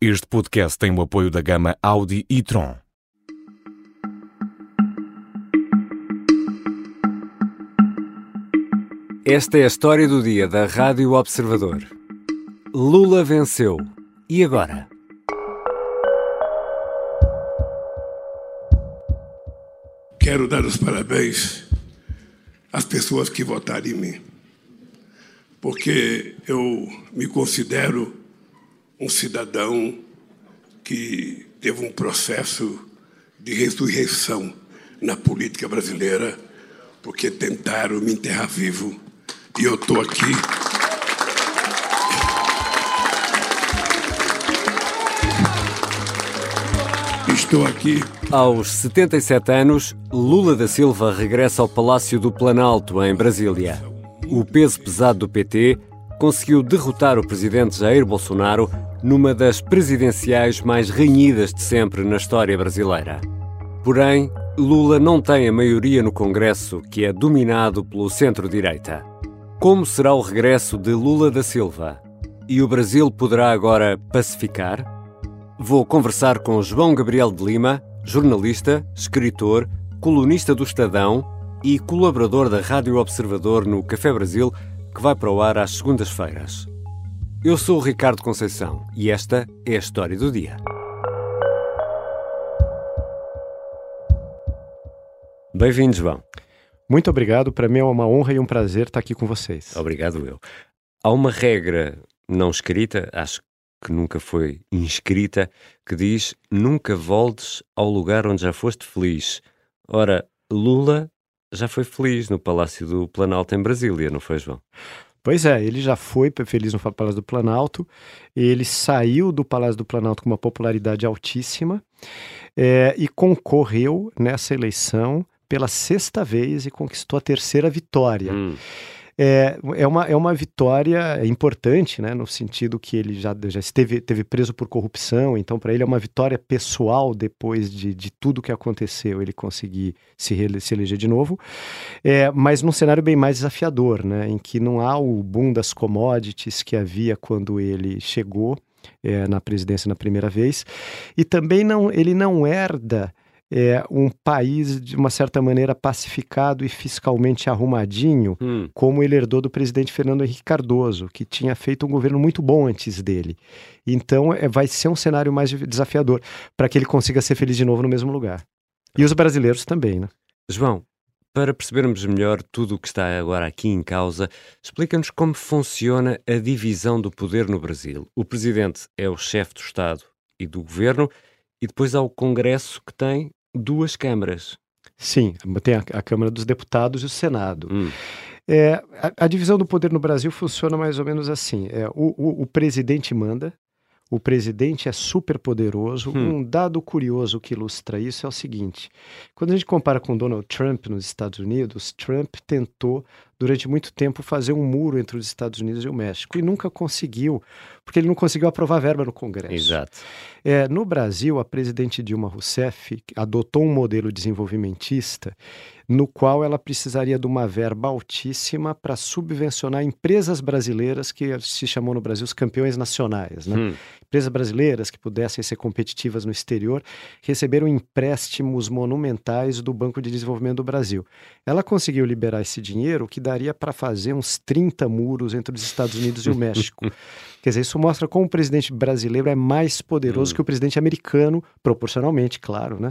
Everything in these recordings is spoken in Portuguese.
Este podcast tem o apoio da gama Audi e Tron. Esta é a história do dia da Rádio Observador. Lula venceu. E agora? Quero dar os parabéns às pessoas que votaram em mim, porque eu me considero um cidadão que teve um processo de ressurreição na política brasileira, porque tentaram me enterrar vivo e eu estou aqui. Estou aqui. Aos 77 anos, Lula da Silva regressa ao Palácio do Planalto, em Brasília. O peso pesado do PT conseguiu derrotar o presidente Jair Bolsonaro numa das presidenciais mais renhidas de sempre na história brasileira. Porém, Lula não tem a maioria no Congresso, que é dominado pelo centro-direita. Como será o regresso de Lula da Silva? E o Brasil poderá agora pacificar? Vou conversar com João Gabriel de Lima, jornalista, escritor, colunista do Estadão e colaborador da Rádio Observador no Café Brasil, que vai para o ar às segundas-feiras. Eu sou o Ricardo Conceição e esta é a história do dia. Bem-vindo, João. Muito obrigado. Para mim é uma honra e um prazer estar aqui com vocês. Obrigado, eu. Há uma regra não escrita, acho que nunca foi inscrita, que diz: nunca voltes ao lugar onde já foste feliz. Ora, Lula já foi feliz no Palácio do Planalto em Brasília, não foi, João? Pois é, ele já foi feliz no Palácio do Planalto, ele saiu do Palácio do Planalto com uma popularidade altíssima é, e concorreu nessa eleição pela sexta vez e conquistou a terceira vitória. Hum. É, é, uma, é uma vitória importante, né, no sentido que ele já, já esteve teve preso por corrupção, então para ele é uma vitória pessoal depois de, de tudo que aconteceu, ele conseguir se, se eleger de novo, é, mas num cenário bem mais desafiador, né, em que não há o boom das commodities que havia quando ele chegou é, na presidência na primeira vez, e também não, ele não herda é, um país de uma certa maneira pacificado e fiscalmente arrumadinho, hum. como ele herdou do presidente Fernando Henrique Cardoso, que tinha feito um governo muito bom antes dele. Então é, vai ser um cenário mais desafiador para que ele consiga ser feliz de novo no mesmo lugar. E os brasileiros também, né? João, para percebermos melhor tudo o que está agora aqui em causa, explica-nos como funciona a divisão do poder no Brasil. O presidente é o chefe do Estado e do governo, e depois há o Congresso que tem duas câmaras. Sim, tem a, a Câmara dos Deputados e o Senado. Hum. É, a, a, divisão do poder no Brasil funciona mais ou menos assim: é, o, o, o presidente manda, o presidente é super poderoso. Hum. Um dado curioso que ilustra isso é o seguinte: quando a gente compara com Donald Trump nos Estados Unidos, Trump tentou durante muito tempo fazer um muro entre os Estados Unidos e o México e nunca conseguiu, porque ele não conseguiu aprovar verba no Congresso. Exato. É, no Brasil, a presidente Dilma Rousseff adotou um modelo desenvolvimentista no qual ela precisaria de uma verba altíssima para subvencionar empresas brasileiras que se chamou no Brasil os campeões nacionais, né? Hum. Empresas brasileiras que pudessem ser competitivas no exterior receberam empréstimos monumentais do Banco de Desenvolvimento do Brasil. Ela conseguiu liberar esse dinheiro que daria para fazer uns 30 muros entre os Estados Unidos e o México. Quer dizer, isso mostra como o presidente brasileiro é mais poderoso hum. que o presidente americano, proporcionalmente, claro, né?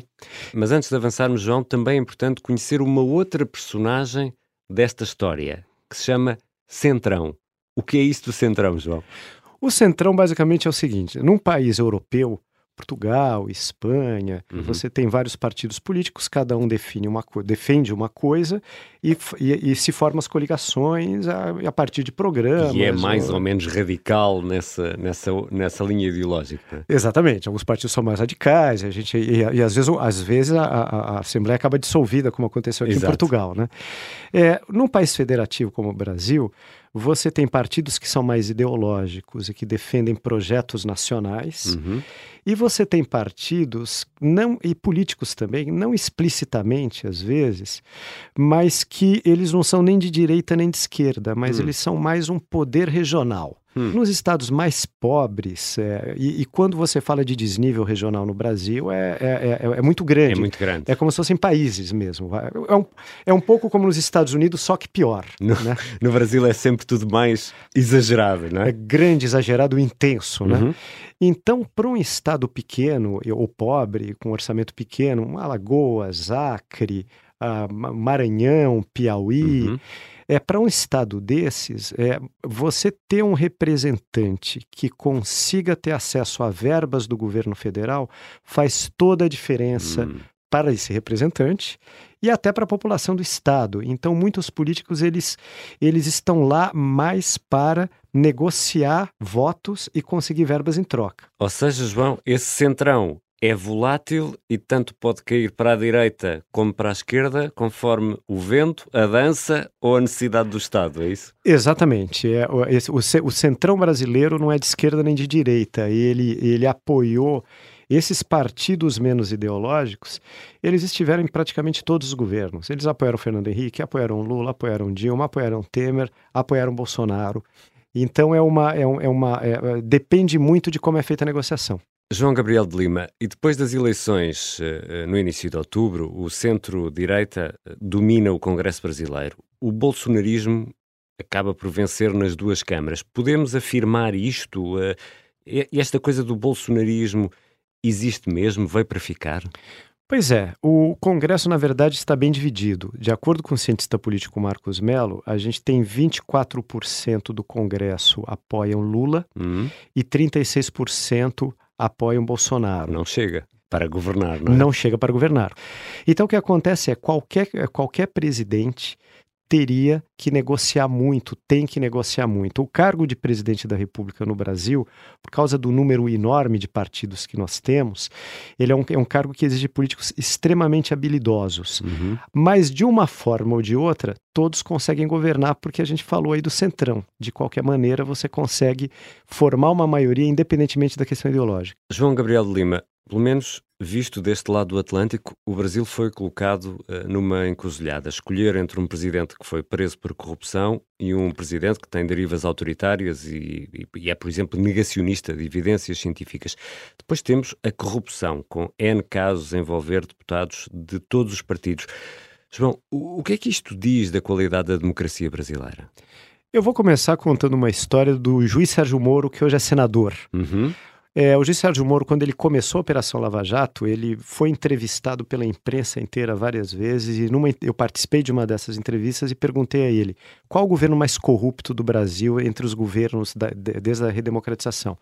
Mas antes de avançarmos, João, também é importante conhecer uma outra personagem desta história, que se chama Centrão. O que é isso do Centrão, João? O Centrão basicamente é o seguinte: num país europeu, Portugal, Espanha, uhum. você tem vários partidos políticos, cada um define uma defende uma coisa e, e, e se formam as coligações a, a, partir de programas. E é mais ou... ou, menos radical nessa, nessa, nessa linha ideológica. Exatamente, alguns partidos são mais radicais, a gente, e, e às vezes, às vezes a, a, a, Assembleia acaba dissolvida, como aconteceu aqui Exato. em Portugal. Né? É, num país federativo como o Brasil, você tem partidos que são mais ideológicos e que defendem projetos nacionais, uhum. e você tem partidos não e políticos também, não explicitamente às vezes, mas que eles não são nem de direita nem de esquerda, mas uhum. eles são mais um poder regional. Hum. Nos estados mais pobres, é, e, e, quando você fala de desnível regional no Brasil, é, é, é, é muito grande. É muito grande. É como se fossem países mesmo. É um, é um pouco como nos Estados Unidos, só que pior. No, né? no Brasil é sempre tudo mais exagerado, não é? É grande, exagerado, intenso, né? Uhum. Então, para um estado pequeno ou pobre, com orçamento pequeno, Alagoas, Acre, uh, Maranhão, Piauí. Uhum. É para um estado desses, é, você ter um representante que consiga ter acesso a verbas do governo federal faz toda a diferença uhum. para esse representante e até para a população do estado. Então, muitos políticos eles, eles estão lá mais para negociar votos e conseguir verbas em troca. Ou seja, João, esse centrão é volátil e tanto pode cair para a direita como para a esquerda, conforme o vento, a dança ou a necessidade do Estado, é isso? Exatamente. É, o, o, o centrão brasileiro não é de esquerda nem de direita. Ele, ele apoiou esses partidos menos ideológicos, eles estiveram em praticamente todos os governos. Eles apoiaram Fernando Henrique, apoiaram Lula, apoiaram Dilma, apoiaram Temer, apoiaram Bolsonaro. Então é uma, é, é uma é, depende muito de como é feita a negociação. João Gabriel de Lima, e depois das eleições eh, no início de outubro, o centro-direita eh, domina o Congresso brasileiro. O bolsonarismo acaba por vencer nas duas câmaras. Podemos afirmar isto? Eh, esta coisa do bolsonarismo existe mesmo? Veio para ficar? Pois é, o Congresso, na verdade, está bem dividido. De acordo com o cientista político Marcos Mello, a gente tem 24% do Congresso apoiam Lula uhum. e 36% apoiam Bolsonaro. Não chega para governar, não é? Não chega para governar. Então o que acontece é qualquer, qualquer presidente teria que negociar muito, tem que negociar muito. O cargo de presidente da República no Brasil, por causa do número enorme de partidos que nós temos, ele é um, é um cargo que exige políticos extremamente habilidosos. Uhum. Mas, de uma forma ou de outra, todos conseguem governar, porque a gente falou aí do centrão. De qualquer maneira, você consegue formar uma maioria independentemente da questão ideológica. João Gabriel de Lima, pelo menos visto deste lado do Atlântico, o Brasil foi colocado uh, numa encruzilhada. Escolher entre um presidente que foi preso por corrupção e um presidente que tem derivas autoritárias e, e, e, é, por exemplo, negacionista de evidências científicas. Depois temos a corrupção, com N casos a envolver deputados de todos os partidos. João, o, o que é que isto diz da qualidade da democracia brasileira? Eu vou começar contando uma história do juiz Sérgio Moro, que hoje é senador. Uhum. É, o juiz Sérgio Moro, quando ele começou a Operação Lava Jato, ele foi entrevistado pela imprensa inteira várias vezes e numa, eu participei de uma dessas entrevistas e perguntei a ele qual o governo mais corrupto do Brasil entre os governos da, de, desde a redemocratização.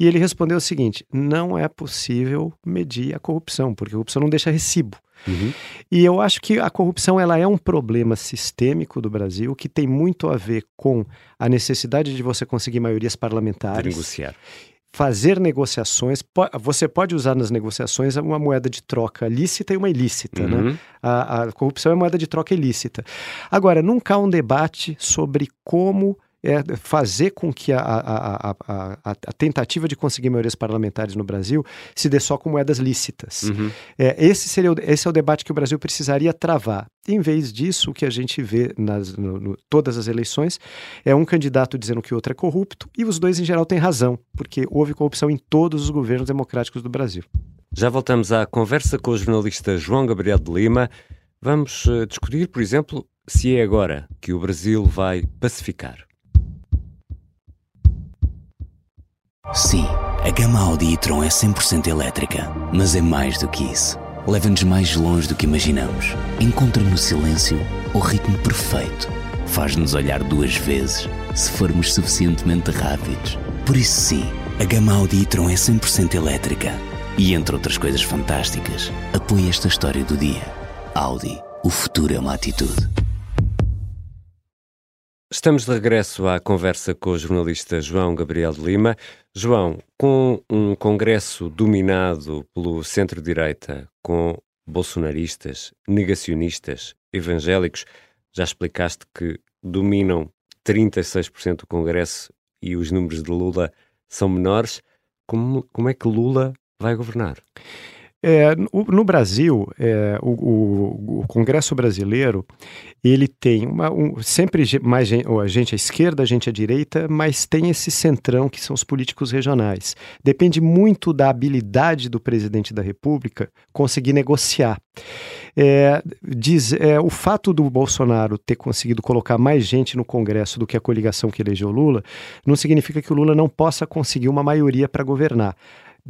E ele respondeu o seguinte: não é possível medir a corrupção, porque a corrupção não deixa recibo. Uhum. E eu acho que a corrupção ela é um problema sistêmico do Brasil que tem muito a ver com a necessidade de você conseguir maiorias parlamentares. De negociar fazer negociações. Você pode usar nas negociações uma moeda de troca lícita e uma ilícita. Né? Uhum. Né? A, a, corrupção é moeda de troca ilícita. Agora, nunca há um debate sobre como é fazer com que a, a, a, a, tentativa de conseguir maiorias parlamentares no Brasil se dê só com moedas lícitas. Uhum. É, esse, seria o, esse é o debate que o Brasil precisaria travar. Em vez disso, o que a gente vê nas no, no, todas as eleições é um candidato dizendo que o outro é corrupto e os dois, em geral, têm razão, porque houve corrupção em todos os governos democráticos do Brasil. Já voltamos à conversa com o jornalista João Gabriel de Lima. Vamos uh, discutir, por exemplo, se é agora que o Brasil vai pacificar. Sim, a gama Audi e-tron é 100% elétrica, mas é mais do que isso. Leva-nos mais longe do que imaginamos. Encontra no silêncio o ritmo perfeito. Faz-nos olhar duas vezes se formos suficientemente rápidos. Por isso sim, a gama Audi e-tron é 100% elétrica. E entre outras coisas fantásticas, apoia esta história do dia. Audi, o futuro é uma atitude. Estamos de regresso à conversa com o jornalista João Gabriel de Lima. João, com um Congresso dominado pelo centro-direita, com bolsonaristas, negacionistas, evangélicos, já explicaste que dominam 36% do Congresso e os números de Lula são menores. Como, como é que Lula vai governar? É, no, no, Brasil, é, o, o, o, Congresso brasileiro ele tem uma, um, sempre mais a gente à esquerda, a gente à direita, mas tem esse centrão que são os políticos regionais. Depende muito da habilidade do presidente da República conseguir negociar. É, diz, é, o fato do Bolsonaro ter conseguido colocar mais gente no Congresso do que a coligação que elegeu Lula não significa que o Lula não possa conseguir uma maioria para governar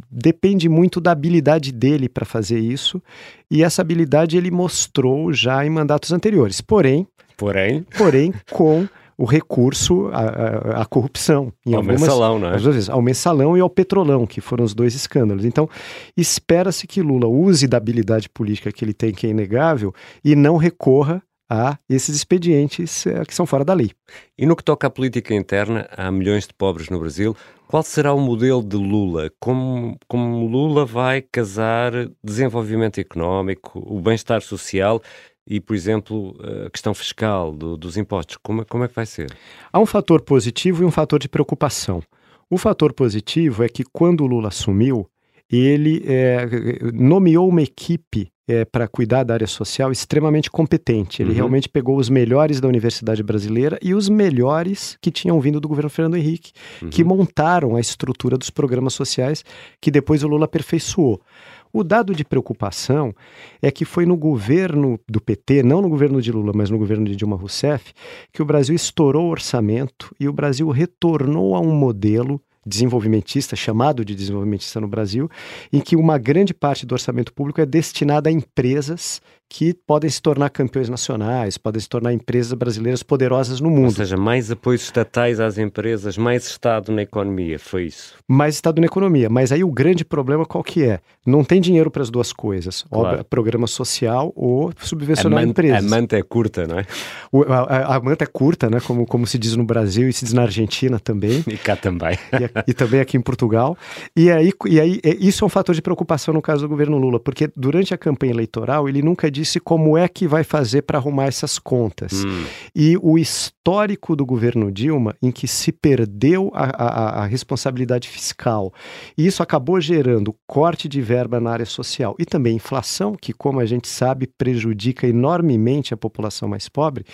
depende muito da habilidade dele para fazer isso, e essa habilidade ele mostrou já em mandatos anteriores. Porém, porém, porém com o recurso à, à corrupção. Em ao algumas, mensalão, né? Às vezes, ao mensalão e ao petrolão, que foram os dois escândalos. Então, espera-se que Lula use da habilidade política que ele tem, que é inegável, e não recorra a esses expedientes é, que são fora da lei. E no que toca à política interna, há milhões de pobres no Brasil. Qual será o modelo de Lula? Como, como Lula vai casar desenvolvimento económico, o bem-estar social e, por exemplo, a questão fiscal do, dos impostos? Como, como é que vai ser? Há um fator positivo e um fator de preocupação. O fator positivo é que quando o Lula assumiu, ele é, nomeou uma equipe é, para cuidar da área social extremamente competente. Ele uhum. realmente pegou os melhores da Universidade Brasileira e os melhores que tinham vindo do governo Fernando Henrique, uhum. que montaram a estrutura dos programas sociais que depois o Lula aperfeiçoou. O dado de preocupação é que foi no governo do PT, não no governo de Lula, mas no governo de Dilma Rousseff, que o Brasil estourou o orçamento e o Brasil retornou a um modelo desenvolvimentista, chamado de desenvolvimentista no Brasil, em que uma grande parte do orçamento público é destinada a empresas que podem se tornar campeões nacionais, podem se tornar empresas brasileiras poderosas no mundo. Ou seja, mais apoios estatais às empresas, mais Estado na economia, foi isso? Mais Estado na economia, mas aí o grande problema qual que é? Não tem dinheiro para as duas coisas, claro. Obra, programa social ou subvencionar a empresas. A manta é curta, não é? O, a, a, manta é curta, né? Como, como se diz no Brasil e se diz na Argentina também. E cá também. E, e também aqui em Portugal. E aí, e aí isso é um fator de preocupação no caso do governo Lula, porque durante a campanha eleitoral ele nunca disse disse como é que vai fazer para arrumar essas contas. Hum. E o histórico do governo Dilma, em que se perdeu a, a, a responsabilidade fiscal, e isso acabou gerando corte de verba na área social e também inflação, que, como a gente sabe, prejudica enormemente a população mais pobre.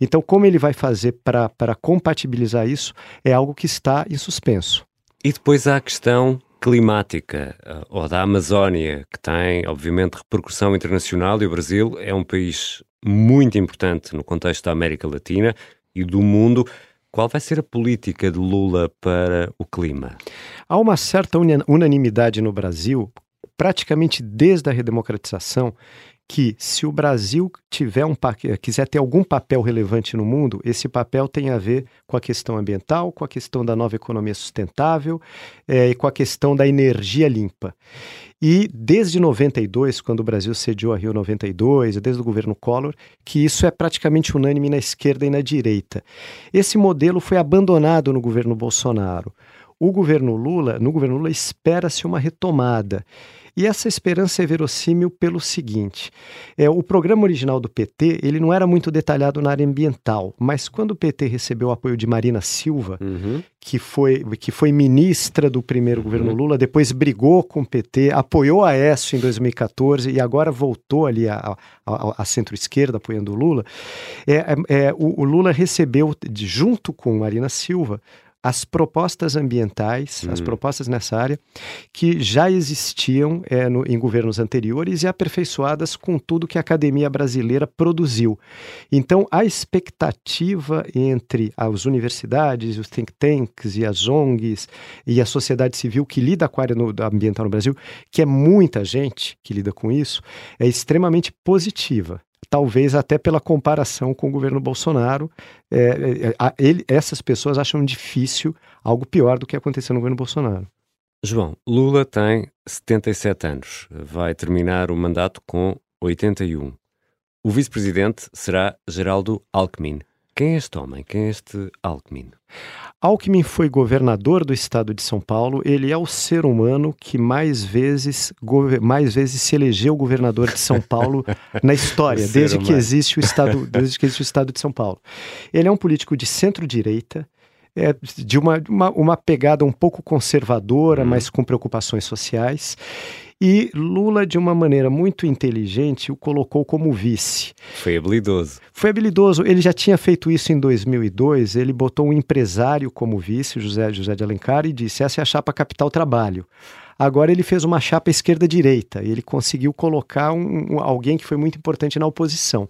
Então, como ele vai fazer para compatibilizar isso é algo que está em suspenso. E depois há a questão climática ou da Amazónia, que tem, obviamente, repercussão internacional, e o Brasil é um país muito importante no contexto da América Latina e do mundo. Qual vai ser a política de Lula para o clima? Há uma certa unanimidade no Brasil, praticamente desde a redemocratização, que se o Brasil tiver um quiser ter algum papel relevante no mundo, esse papel tem a ver com a questão ambiental, com a questão da nova economia sustentável é, e com a questão da energia limpa. E desde 92, quando o Brasil sediou a Rio 92, desde o governo Collor, que isso é praticamente unânime na esquerda e na direita. Esse modelo foi abandonado no governo Bolsonaro. O governo Lula, no governo Lula, espera-se uma retomada. E essa esperança é verossímil pelo seguinte: é, o programa original do PT ele não era muito detalhado na área ambiental, mas quando o PT recebeu o apoio de Marina Silva, uhum. que, foi, que foi ministra do primeiro uhum. governo Lula, depois brigou com o PT, apoiou a ESSO em 2014 e agora voltou ali a, a, a centro-esquerda apoiando o Lula, é, é, é o, o Lula recebeu, junto com Marina Silva, as propostas ambientais, as hum. propostas nessa área, que já existiam é, no, em governos anteriores e aperfeiçoadas com tudo que a academia brasileira produziu. Então, a expectativa entre as universidades, os think tanks e as ONGs e a sociedade civil que lida com a área no, ambiental no Brasil, que é muita gente que lida com isso, é extremamente positiva talvez até pela comparação com o governo Bolsonaro, é, é, ele, essas pessoas acham difícil algo pior do que aconteceu no governo Bolsonaro. João, Lula tem 77 anos, vai terminar o mandato com 81. O vice-presidente será Geraldo Alckmin. Quem é este homem? Quem é este Alckmin? Alckmin foi governador do estado de São Paulo. Ele é o ser humano que mais vezes, mais vezes se elegeu governador de São Paulo na história, desde que existe o estado, desde que existe o estado de São Paulo. Ele é um político de centro-direita é, de uma, uma, uma pegada um pouco conservadora, uhum. mas com preocupações sociais. E Lula, de uma maneira muito inteligente, o colocou como vice. Foi habilidoso. Foi habilidoso. Ele já tinha feito isso em 2002. Ele botou um empresário como vice, José, José de Alencar, e disse: essa é a chapa Capital Trabalho. Agora ele fez uma chapa esquerda-direita e ele conseguiu colocar um, um, alguém que foi muito importante na oposição.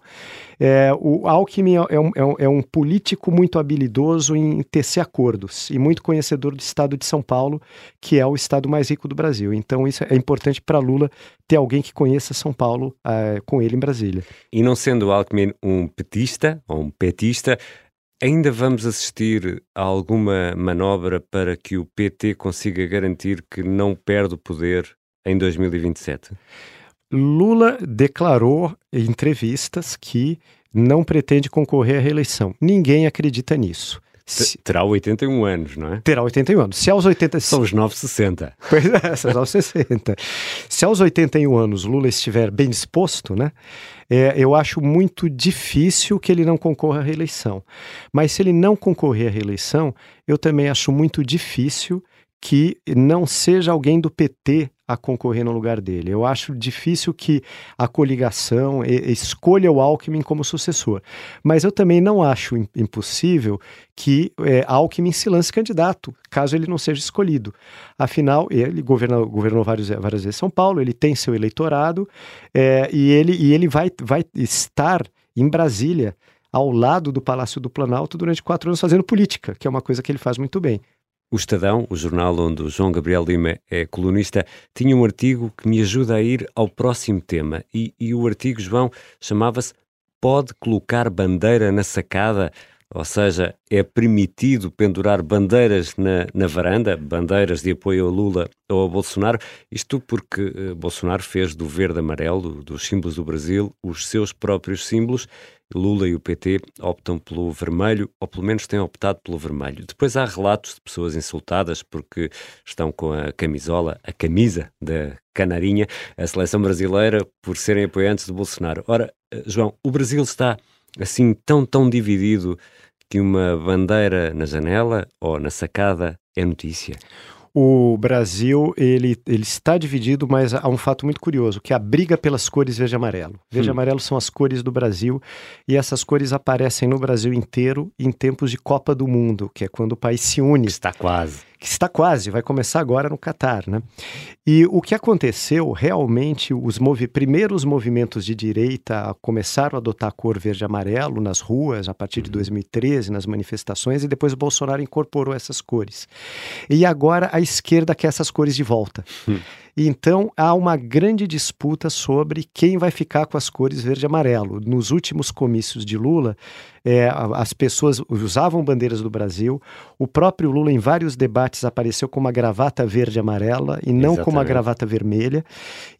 É, o Alckmin é, é um, é, um, é um político muito habilidoso em tecer acordos e muito conhecedor do estado de São Paulo, que é o estado mais rico do Brasil. Então isso é importante para Lula ter alguém que conheça São Paulo uh, com ele em Brasília. E não sendo Alckmin um petista ou um petista, Ainda vamos assistir a alguma manobra para que o PT consiga garantir que não perde o poder em 2027? Lula declarou em entrevistas que não pretende concorrer à reeleição. Ninguém acredita nisso. Se... Terá 81 anos, não é? Terá 81 anos. Se aos 80... São os 960. Pois é, são os 60. Se aos 81 anos Lula estiver bem disposto, né? É, eu acho muito difícil que ele não concorra à reeleição. Mas se ele não concorrer à reeleição, eu também acho muito difícil que não seja alguém do PT a concorrer no lugar dele. Eu acho difícil que a coligação escolha o Alckmin como sucessor. Mas eu também não acho impossível que é, Alckmin se lance candidato, caso ele não seja escolhido. Afinal, ele governou, governou vários, várias vezes São Paulo, ele tem seu eleitorado é, e ele, e ele vai, vai estar em Brasília ao lado do Palácio do Planalto durante quatro anos fazendo política, que é uma coisa que ele faz muito bem. O Estadão, o jornal onde o João Gabriel Lima é colunista, tinha um artigo que me ajuda a ir ao próximo tema. E, e o artigo, João, chamava-se Pode colocar bandeira na sacada? Ou seja, é permitido pendurar bandeiras na, na varanda, bandeiras de apoio a Lula ou a Bolsonaro, isto porque uh, Bolsonaro fez do verde-amarelo, dos símbolos do Brasil, os seus próprios símbolos. Lula e o PT optam pelo vermelho, ou pelo menos têm optado pelo vermelho. Depois há relatos de pessoas insultadas porque estão com a camisola, a camisa da canarinha, a seleção brasileira, por serem apoiantes de Bolsonaro. Ora, uh, João, o Brasil está assim tão, tão dividido que uma bandeira na janela ou na sacada é notícia? O Brasil ele, ele está dividido, mas há um fato muito curioso, que é a briga pelas cores verde e amarelo. Verde e hum. amarelo são as cores do Brasil e essas cores aparecem no Brasil inteiro em tempos de Copa do Mundo, que é quando o país se une. Está quase que está quase, vai começar agora no Catar, né? E o que aconteceu, realmente, os movi primeiros movimentos de direita começaram a adotar a cor verde e amarelo nas ruas a partir de 2013, nas manifestações, e depois o Bolsonaro incorporou essas cores. E agora a esquerda quer essas cores de volta. Hum. Então há uma grande disputa sobre quem vai ficar com as cores verde e amarelo. Nos últimos comícios de Lula, é, as pessoas usavam bandeiras do Brasil. O próprio Lula, em vários debates, apareceu com uma gravata verde e amarela e não Exatamente. com uma gravata vermelha.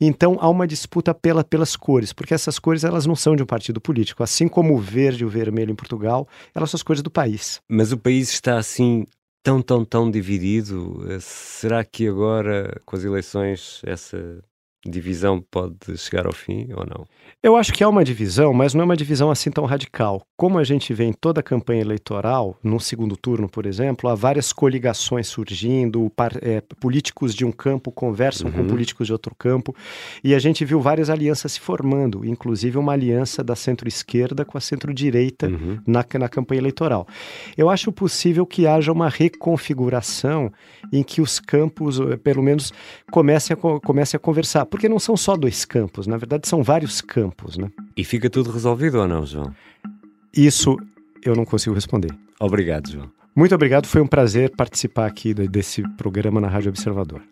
Então há uma disputa pela, pelas cores, porque essas cores elas não são de um partido político. Assim como o verde e o vermelho em Portugal, elas são as cores do país. Mas o país está assim tão, tão, tão dividido. Eh, será que agora, com as eleições, essa divisão pode chegar ao fim ou não? Eu acho que há uma divisão, mas não é uma divisão assim tão radical. Como a gente vê em toda a campanha eleitoral, no segundo turno, por exemplo, há várias coligações surgindo, par, é, políticos de um campo conversam uhum. com políticos de outro campo, e a gente viu várias alianças se formando, inclusive uma aliança da centro-esquerda com a centro-direita uhum. na, na campanha eleitoral. Eu acho possível que haja uma reconfiguração em que os campos, eh, pelo menos, comecem a, comecem a conversar porque não são só dois campos, na verdade são vários campos, né? E fica tudo resolvido ou não, João? Isso eu não consigo responder. Obrigado, João. Muito obrigado, foi um prazer participar aqui desse programa na Rádio Observador.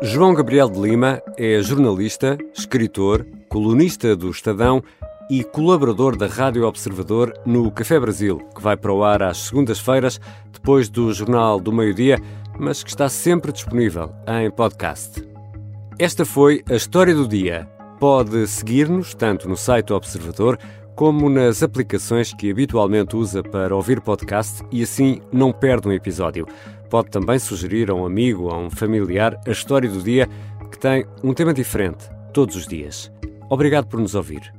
João Gabriel de Lima é jornalista, escritor, colunista do Estadão e colaborador da Rádio Observador no Café Brasil, que vai para o ar às segundas-feiras, depois do Jornal do Meio-Dia, mas que está sempre disponível em podcast. Esta foi a história do dia. Pode seguir-nos tanto no site do Observador como nas aplicações que habitualmente usa para ouvir podcast e assim não perde um episódio. Pode também sugerir a um amigo ou a um familiar a história do dia que tem um tema diferente todos os dias. Obrigado por nos ouvir.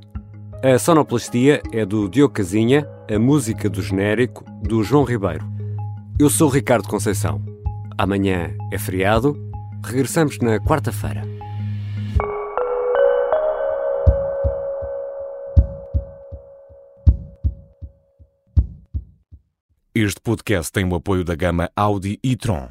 A sonoplastia é do Diogo Casinha, a música do genérico do João Ribeiro. Eu sou Ricardo Conceição. Amanhã é feriado. Regressamos na quarta-feira. Este podcast tem o apoio da gama Audi e Tron.